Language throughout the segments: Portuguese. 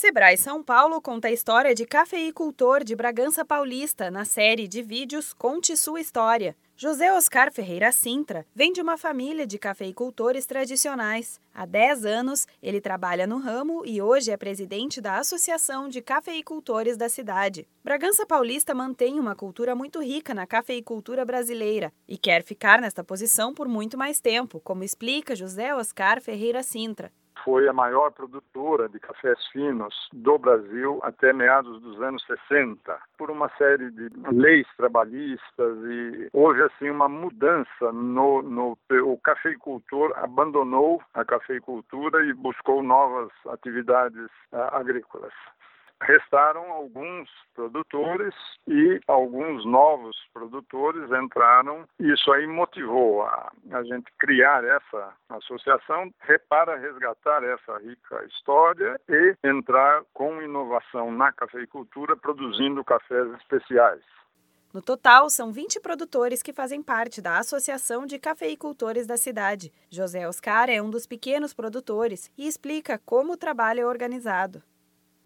Sebrae São Paulo conta a história de cafeicultor de Bragança Paulista na série de vídeos Conte Sua História. José Oscar Ferreira Sintra vem de uma família de cafeicultores tradicionais. Há 10 anos, ele trabalha no ramo e hoje é presidente da Associação de Cafeicultores da cidade. Bragança Paulista mantém uma cultura muito rica na cafeicultura brasileira e quer ficar nesta posição por muito mais tempo, como explica José Oscar Ferreira Sintra foi a maior produtora de cafés finos do Brasil até meados dos anos 60, por uma série de leis trabalhistas e houve assim uma mudança no, no o cafeicultor abandonou a cafeicultura e buscou novas atividades uh, agrícolas. Restaram alguns produtores e alguns novos produtores entraram. Isso aí motivou a, a gente criar essa associação para resgatar essa rica história e entrar com inovação na cafeicultura, produzindo cafés especiais. No total, são 20 produtores que fazem parte da Associação de Cafeicultores da cidade. José Oscar é um dos pequenos produtores e explica como o trabalho é organizado.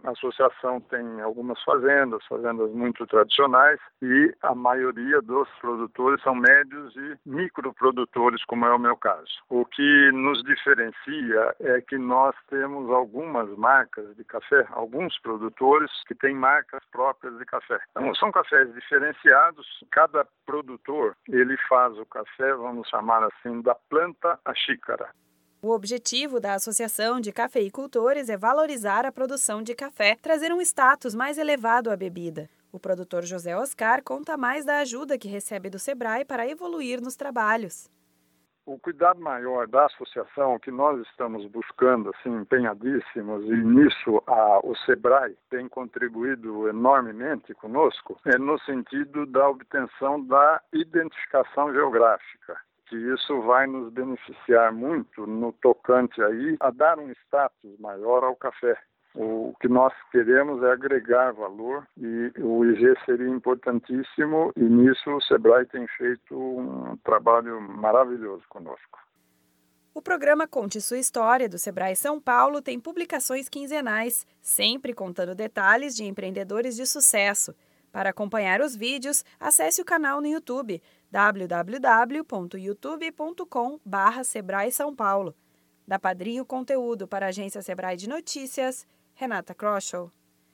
A associação tem algumas fazendas, fazendas muito tradicionais, e a maioria dos produtores são médios e microprodutores, como é o meu caso. O que nos diferencia é que nós temos algumas marcas de café, alguns produtores que têm marcas próprias de café. Então, são cafés diferenciados, cada produtor ele faz o café, vamos chamar assim, da planta à xícara. O objetivo da Associação de Cafeicultores é valorizar a produção de café, trazer um status mais elevado à bebida. O produtor José Oscar conta mais da ajuda que recebe do Sebrae para evoluir nos trabalhos. O cuidado maior da associação que nós estamos buscando, assim, empenhadíssimos, e nisso a, o SEBRAE tem contribuído enormemente conosco, é no sentido da obtenção da identificação geográfica isso vai nos beneficiar muito no tocante aí a dar um status maior ao café. O que nós queremos é agregar valor e o IG seria importantíssimo e nisso o Sebrae tem feito um trabalho maravilhoso conosco. O programa Conte Sua História do Sebrae São Paulo tem publicações quinzenais, sempre contando detalhes de empreendedores de sucesso. Para acompanhar os vídeos, acesse o canal no YouTube www.youtube.com/barra Sebrae São Paulo. Da Padrinho Conteúdo para a agência Sebrae de Notícias, Renata Kroschel.